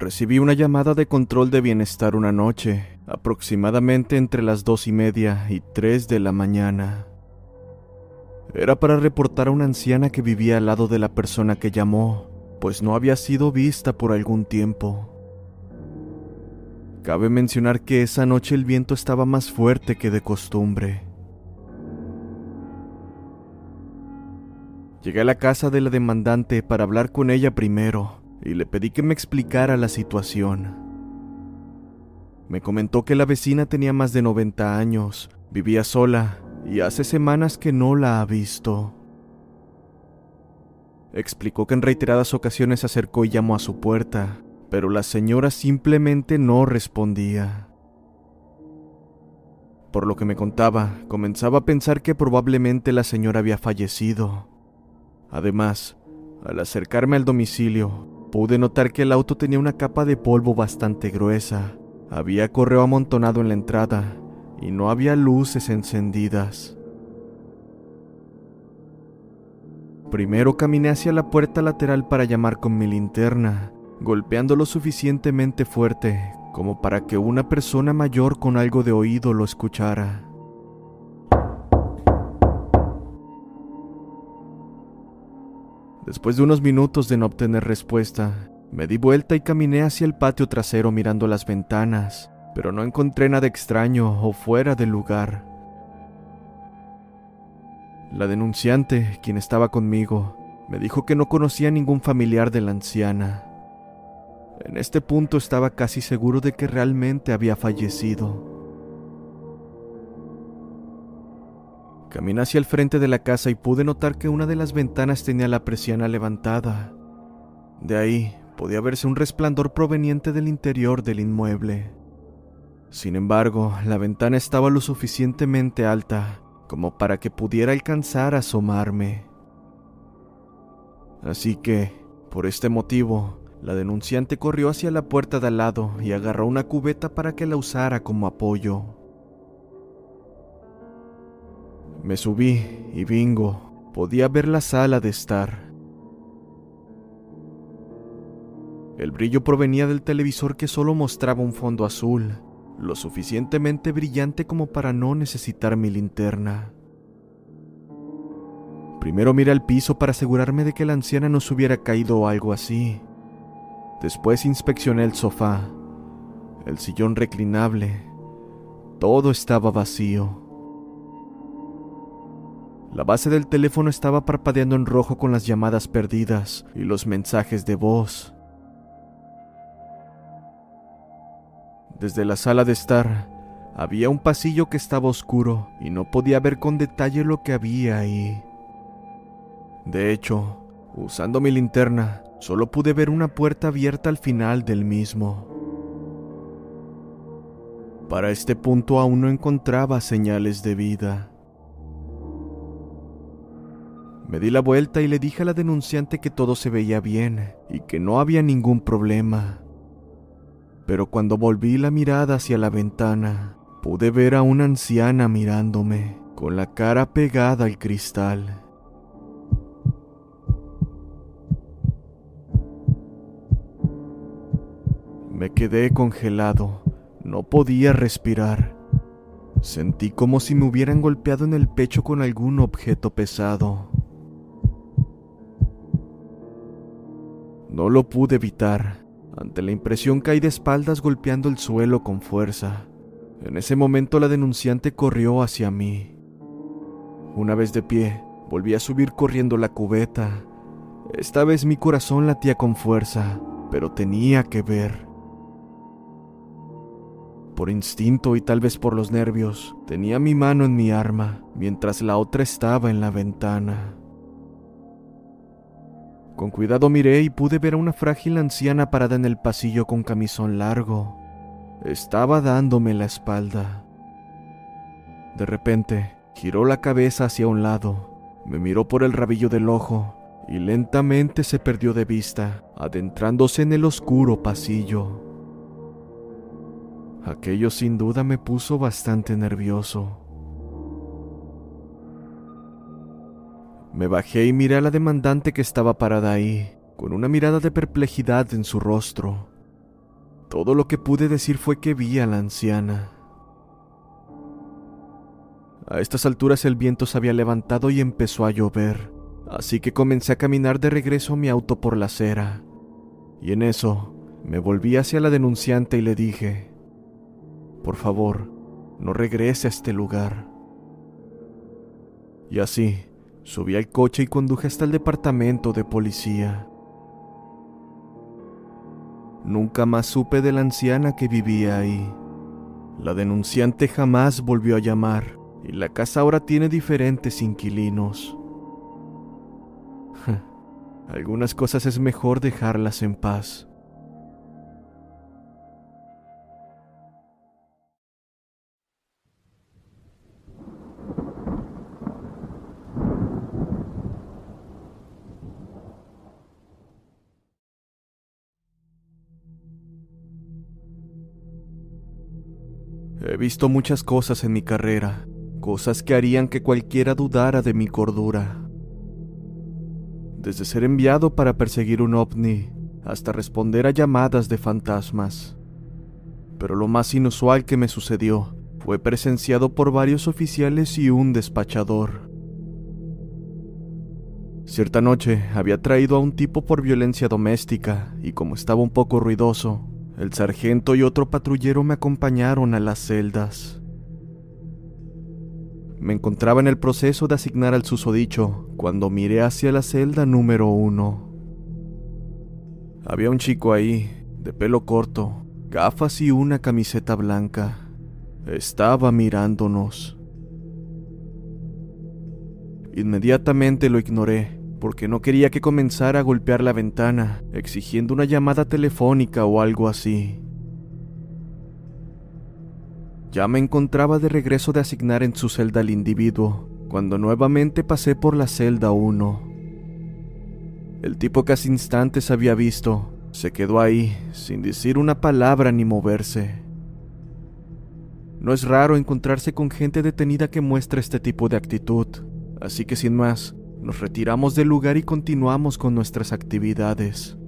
Recibí una llamada de control de bienestar una noche, aproximadamente entre las dos y media y tres de la mañana. Era para reportar a una anciana que vivía al lado de la persona que llamó, pues no había sido vista por algún tiempo. Cabe mencionar que esa noche el viento estaba más fuerte que de costumbre. Llegué a la casa de la demandante para hablar con ella primero y le pedí que me explicara la situación. Me comentó que la vecina tenía más de 90 años, vivía sola y hace semanas que no la ha visto. Explicó que en reiteradas ocasiones se acercó y llamó a su puerta, pero la señora simplemente no respondía. Por lo que me contaba, comenzaba a pensar que probablemente la señora había fallecido. Además, al acercarme al domicilio, pude notar que el auto tenía una capa de polvo bastante gruesa. Había correo amontonado en la entrada y no había luces encendidas. Primero caminé hacia la puerta lateral para llamar con mi linterna, golpeando lo suficientemente fuerte como para que una persona mayor con algo de oído lo escuchara. Después de unos minutos de no obtener respuesta, me di vuelta y caminé hacia el patio trasero mirando las ventanas, pero no encontré nada extraño o fuera del lugar. La denunciante, quien estaba conmigo, me dijo que no conocía ningún familiar de la anciana. En este punto estaba casi seguro de que realmente había fallecido. Caminé hacia el frente de la casa y pude notar que una de las ventanas tenía la persiana levantada. De ahí podía verse un resplandor proveniente del interior del inmueble. Sin embargo, la ventana estaba lo suficientemente alta como para que pudiera alcanzar a asomarme. Así que, por este motivo, la denunciante corrió hacia la puerta de al lado y agarró una cubeta para que la usara como apoyo. Me subí y bingo, podía ver la sala de estar. El brillo provenía del televisor que solo mostraba un fondo azul, lo suficientemente brillante como para no necesitar mi linterna. Primero miré al piso para asegurarme de que la anciana no se hubiera caído o algo así. Después inspeccioné el sofá, el sillón reclinable. Todo estaba vacío. La base del teléfono estaba parpadeando en rojo con las llamadas perdidas y los mensajes de voz. Desde la sala de estar, había un pasillo que estaba oscuro y no podía ver con detalle lo que había ahí. De hecho, usando mi linterna, solo pude ver una puerta abierta al final del mismo. Para este punto aún no encontraba señales de vida. Me di la vuelta y le dije a la denunciante que todo se veía bien y que no había ningún problema. Pero cuando volví la mirada hacia la ventana, pude ver a una anciana mirándome, con la cara pegada al cristal. Me quedé congelado, no podía respirar. Sentí como si me hubieran golpeado en el pecho con algún objeto pesado. No lo pude evitar. Ante la impresión caí de espaldas golpeando el suelo con fuerza. En ese momento la denunciante corrió hacia mí. Una vez de pie, volví a subir corriendo la cubeta. Esta vez mi corazón latía con fuerza, pero tenía que ver. Por instinto y tal vez por los nervios, tenía mi mano en mi arma, mientras la otra estaba en la ventana. Con cuidado miré y pude ver a una frágil anciana parada en el pasillo con camisón largo. Estaba dándome la espalda. De repente, giró la cabeza hacia un lado, me miró por el rabillo del ojo y lentamente se perdió de vista, adentrándose en el oscuro pasillo. Aquello sin duda me puso bastante nervioso. Me bajé y miré a la demandante que estaba parada ahí, con una mirada de perplejidad en su rostro. Todo lo que pude decir fue que vi a la anciana. A estas alturas el viento se había levantado y empezó a llover, así que comencé a caminar de regreso a mi auto por la acera. Y en eso me volví hacia la denunciante y le dije, por favor, no regrese a este lugar. Y así, Subí al coche y conduje hasta el departamento de policía. Nunca más supe de la anciana que vivía ahí. La denunciante jamás volvió a llamar y la casa ahora tiene diferentes inquilinos. Algunas cosas es mejor dejarlas en paz. He visto muchas cosas en mi carrera, cosas que harían que cualquiera dudara de mi cordura. Desde ser enviado para perseguir un ovni hasta responder a llamadas de fantasmas. Pero lo más inusual que me sucedió fue presenciado por varios oficiales y un despachador. Cierta noche había traído a un tipo por violencia doméstica y como estaba un poco ruidoso, el sargento y otro patrullero me acompañaron a las celdas. Me encontraba en el proceso de asignar al susodicho cuando miré hacia la celda número uno. Había un chico ahí, de pelo corto, gafas y una camiseta blanca. Estaba mirándonos. Inmediatamente lo ignoré porque no quería que comenzara a golpear la ventana, exigiendo una llamada telefónica o algo así. Ya me encontraba de regreso de asignar en su celda al individuo, cuando nuevamente pasé por la celda 1. El tipo casi instantes había visto, se quedó ahí, sin decir una palabra ni moverse. No es raro encontrarse con gente detenida que muestra este tipo de actitud, así que sin más, nos retiramos del lugar y continuamos con nuestras actividades.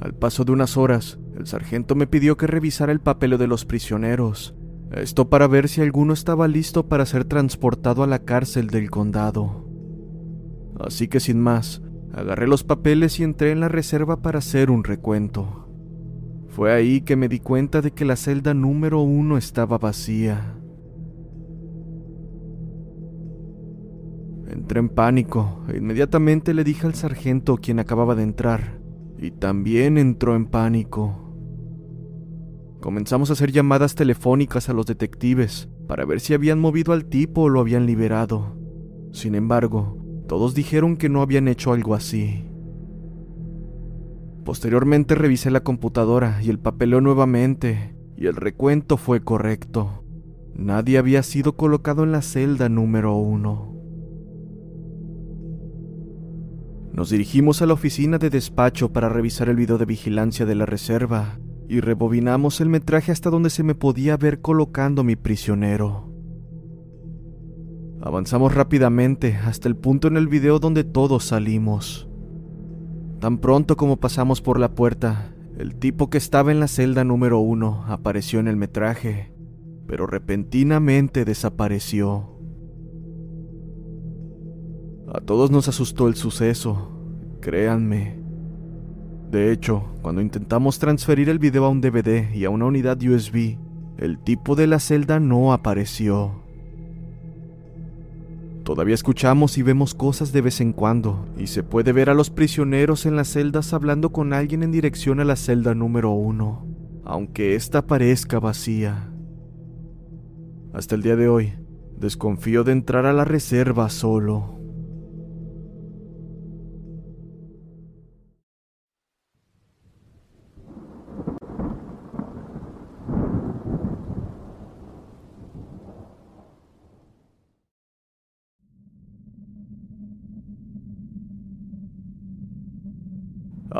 Al paso de unas horas, el sargento me pidió que revisara el papel de los prisioneros, esto para ver si alguno estaba listo para ser transportado a la cárcel del condado. Así que sin más, agarré los papeles y entré en la reserva para hacer un recuento. Fue ahí que me di cuenta de que la celda número uno estaba vacía. Entré en pánico e inmediatamente le dije al sargento quien acababa de entrar, y también entró en pánico. Comenzamos a hacer llamadas telefónicas a los detectives para ver si habían movido al tipo o lo habían liberado. Sin embargo, todos dijeron que no habían hecho algo así. Posteriormente revisé la computadora y el papeleo nuevamente, y el recuento fue correcto. Nadie había sido colocado en la celda número uno. Nos dirigimos a la oficina de despacho para revisar el video de vigilancia de la reserva y rebobinamos el metraje hasta donde se me podía ver colocando mi prisionero. Avanzamos rápidamente hasta el punto en el video donde todos salimos. Tan pronto como pasamos por la puerta, el tipo que estaba en la celda número uno apareció en el metraje, pero repentinamente desapareció. A todos nos asustó el suceso, créanme. De hecho, cuando intentamos transferir el video a un DVD y a una unidad USB, el tipo de la celda no apareció. Todavía escuchamos y vemos cosas de vez en cuando, y se puede ver a los prisioneros en las celdas hablando con alguien en dirección a la celda número uno, aunque ésta parezca vacía. Hasta el día de hoy, desconfío de entrar a la reserva solo.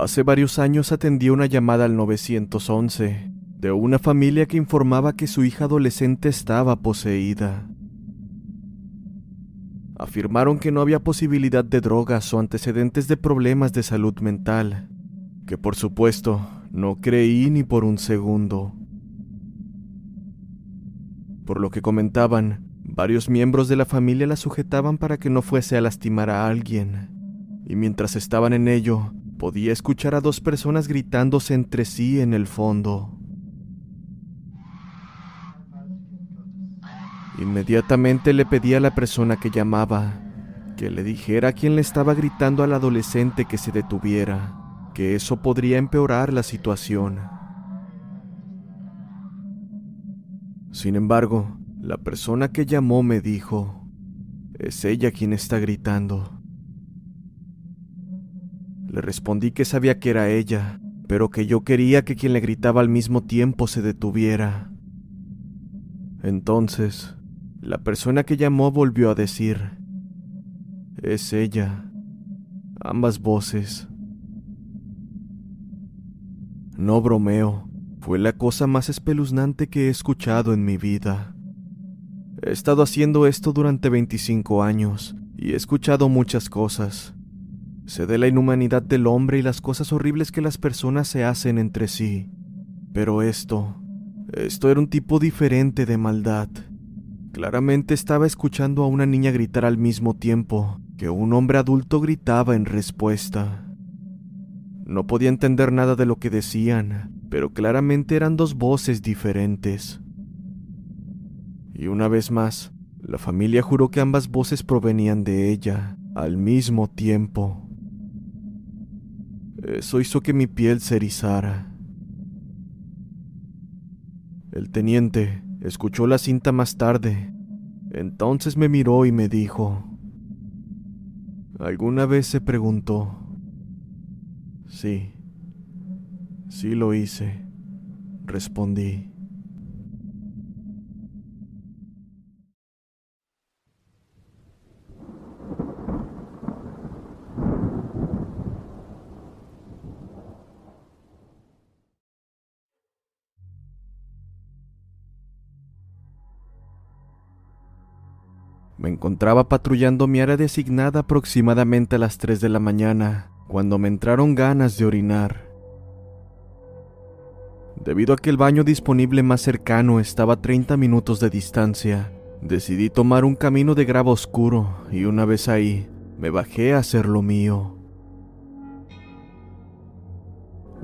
Hace varios años atendí una llamada al 911 de una familia que informaba que su hija adolescente estaba poseída. Afirmaron que no había posibilidad de drogas o antecedentes de problemas de salud mental, que por supuesto no creí ni por un segundo. Por lo que comentaban, varios miembros de la familia la sujetaban para que no fuese a lastimar a alguien, y mientras estaban en ello, podía escuchar a dos personas gritándose entre sí en el fondo. Inmediatamente le pedí a la persona que llamaba que le dijera a quien le estaba gritando al adolescente que se detuviera, que eso podría empeorar la situación. Sin embargo, la persona que llamó me dijo, es ella quien está gritando. Le respondí que sabía que era ella, pero que yo quería que quien le gritaba al mismo tiempo se detuviera. Entonces, la persona que llamó volvió a decir, es ella, ambas voces. No bromeo, fue la cosa más espeluznante que he escuchado en mi vida. He estado haciendo esto durante 25 años y he escuchado muchas cosas, Sé de la inhumanidad del hombre y las cosas horribles que las personas se hacen entre sí. Pero esto, esto era un tipo diferente de maldad. Claramente estaba escuchando a una niña gritar al mismo tiempo que un hombre adulto gritaba en respuesta. No podía entender nada de lo que decían, pero claramente eran dos voces diferentes. Y una vez más, la familia juró que ambas voces provenían de ella, al mismo tiempo. Eso hizo que mi piel se erizara. El teniente escuchó la cinta más tarde. Entonces me miró y me dijo, ¿alguna vez se preguntó? Sí, sí lo hice, respondí. Encontraba patrullando mi área designada aproximadamente a las 3 de la mañana, cuando me entraron ganas de orinar. Debido a que el baño disponible más cercano estaba a 30 minutos de distancia, decidí tomar un camino de grava oscuro y una vez ahí, me bajé a hacer lo mío.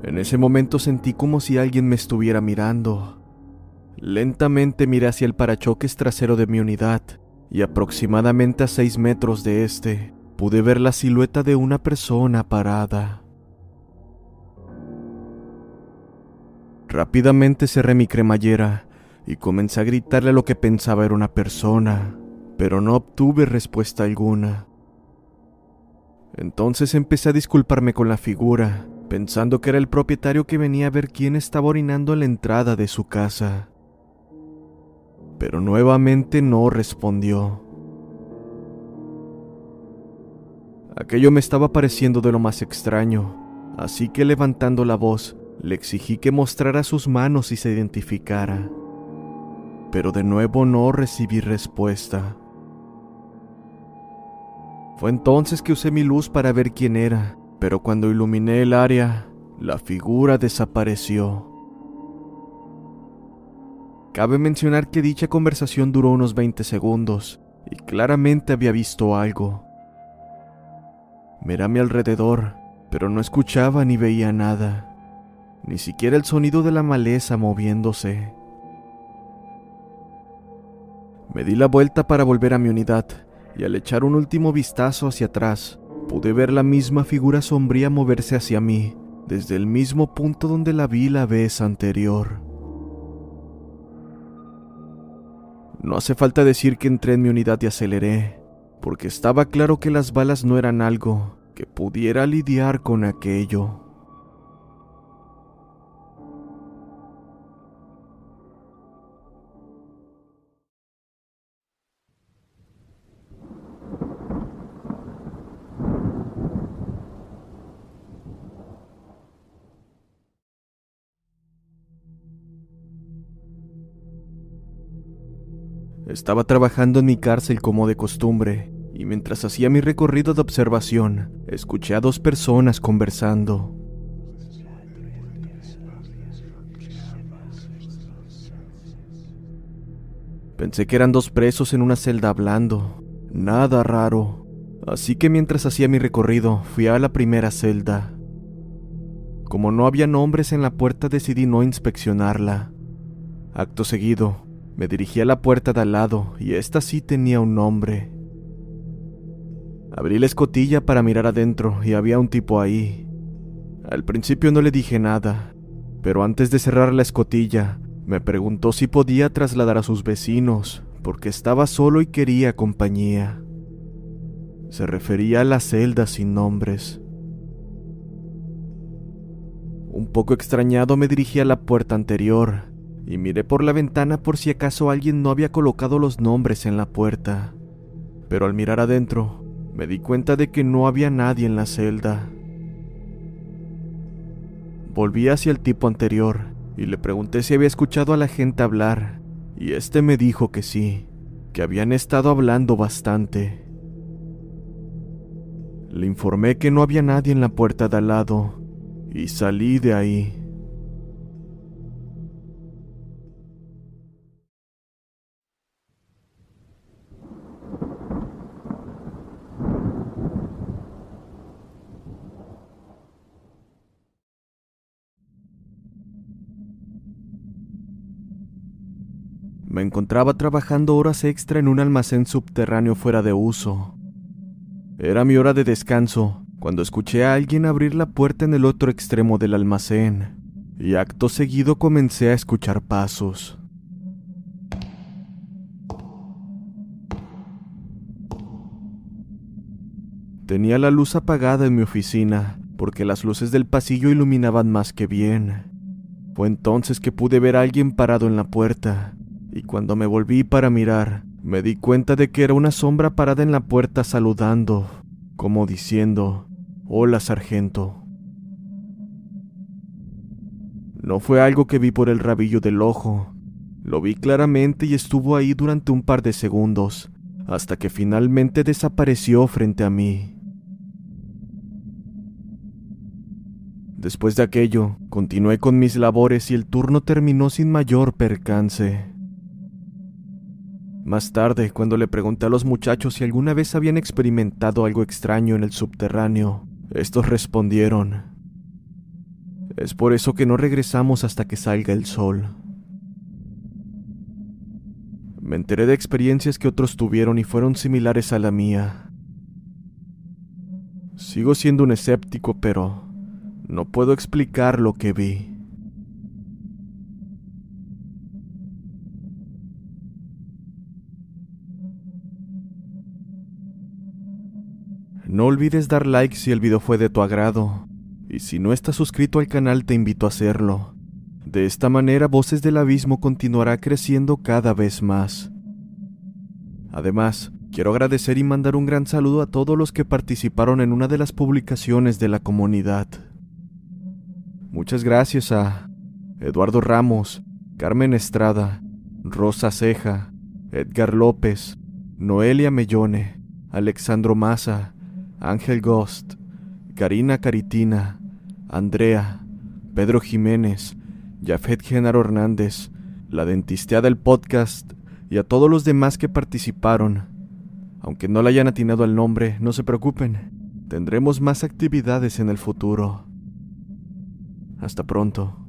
En ese momento sentí como si alguien me estuviera mirando. Lentamente miré hacia el parachoques trasero de mi unidad y aproximadamente a seis metros de este pude ver la silueta de una persona parada. Rápidamente cerré mi cremallera y comencé a gritarle lo que pensaba era una persona, pero no obtuve respuesta alguna. Entonces empecé a disculparme con la figura, pensando que era el propietario que venía a ver quién estaba orinando en la entrada de su casa. Pero nuevamente no respondió. Aquello me estaba pareciendo de lo más extraño, así que levantando la voz, le exigí que mostrara sus manos y se identificara. Pero de nuevo no recibí respuesta. Fue entonces que usé mi luz para ver quién era, pero cuando iluminé el área, la figura desapareció. Cabe mencionar que dicha conversación duró unos 20 segundos y claramente había visto algo. Miré a mi alrededor, pero no escuchaba ni veía nada, ni siquiera el sonido de la maleza moviéndose. Me di la vuelta para volver a mi unidad y al echar un último vistazo hacia atrás, pude ver la misma figura sombría moverse hacia mí, desde el mismo punto donde la vi la vez anterior. No hace falta decir que entré en mi unidad y aceleré, porque estaba claro que las balas no eran algo que pudiera lidiar con aquello. Estaba trabajando en mi cárcel como de costumbre, y mientras hacía mi recorrido de observación, escuché a dos personas conversando. Pensé que eran dos presos en una celda hablando, nada raro, así que mientras hacía mi recorrido fui a la primera celda. Como no había nombres en la puerta decidí no inspeccionarla. Acto seguido, me dirigí a la puerta de al lado y esta sí tenía un nombre. Abrí la escotilla para mirar adentro y había un tipo ahí. Al principio no le dije nada, pero antes de cerrar la escotilla, me preguntó si podía trasladar a sus vecinos, porque estaba solo y quería compañía. Se refería a la celda sin nombres. Un poco extrañado me dirigí a la puerta anterior y miré por la ventana por si acaso alguien no había colocado los nombres en la puerta. Pero al mirar adentro, me di cuenta de que no había nadie en la celda. Volví hacia el tipo anterior y le pregunté si había escuchado a la gente hablar, y este me dijo que sí, que habían estado hablando bastante. Le informé que no había nadie en la puerta de al lado y salí de ahí. Encontraba trabajando horas extra en un almacén subterráneo fuera de uso. Era mi hora de descanso cuando escuché a alguien abrir la puerta en el otro extremo del almacén, y acto seguido comencé a escuchar pasos. Tenía la luz apagada en mi oficina, porque las luces del pasillo iluminaban más que bien. Fue entonces que pude ver a alguien parado en la puerta, y cuando me volví para mirar, me di cuenta de que era una sombra parada en la puerta saludando, como diciendo, Hola, sargento. No fue algo que vi por el rabillo del ojo, lo vi claramente y estuvo ahí durante un par de segundos, hasta que finalmente desapareció frente a mí. Después de aquello, continué con mis labores y el turno terminó sin mayor percance. Más tarde, cuando le pregunté a los muchachos si alguna vez habían experimentado algo extraño en el subterráneo, estos respondieron, es por eso que no regresamos hasta que salga el sol. Me enteré de experiencias que otros tuvieron y fueron similares a la mía. Sigo siendo un escéptico, pero no puedo explicar lo que vi. No olvides dar like si el video fue de tu agrado, y si no estás suscrito al canal te invito a hacerlo. De esta manera Voces del Abismo continuará creciendo cada vez más. Además, quiero agradecer y mandar un gran saludo a todos los que participaron en una de las publicaciones de la comunidad. Muchas gracias a Eduardo Ramos, Carmen Estrada, Rosa Ceja, Edgar López, Noelia Mellone, Alexandro Maza, Ángel Ghost, Karina Caritina, Andrea, Pedro Jiménez, Jafet Genaro Hernández, la dentista del podcast y a todos los demás que participaron. Aunque no le hayan atinado al nombre, no se preocupen, tendremos más actividades en el futuro. Hasta pronto.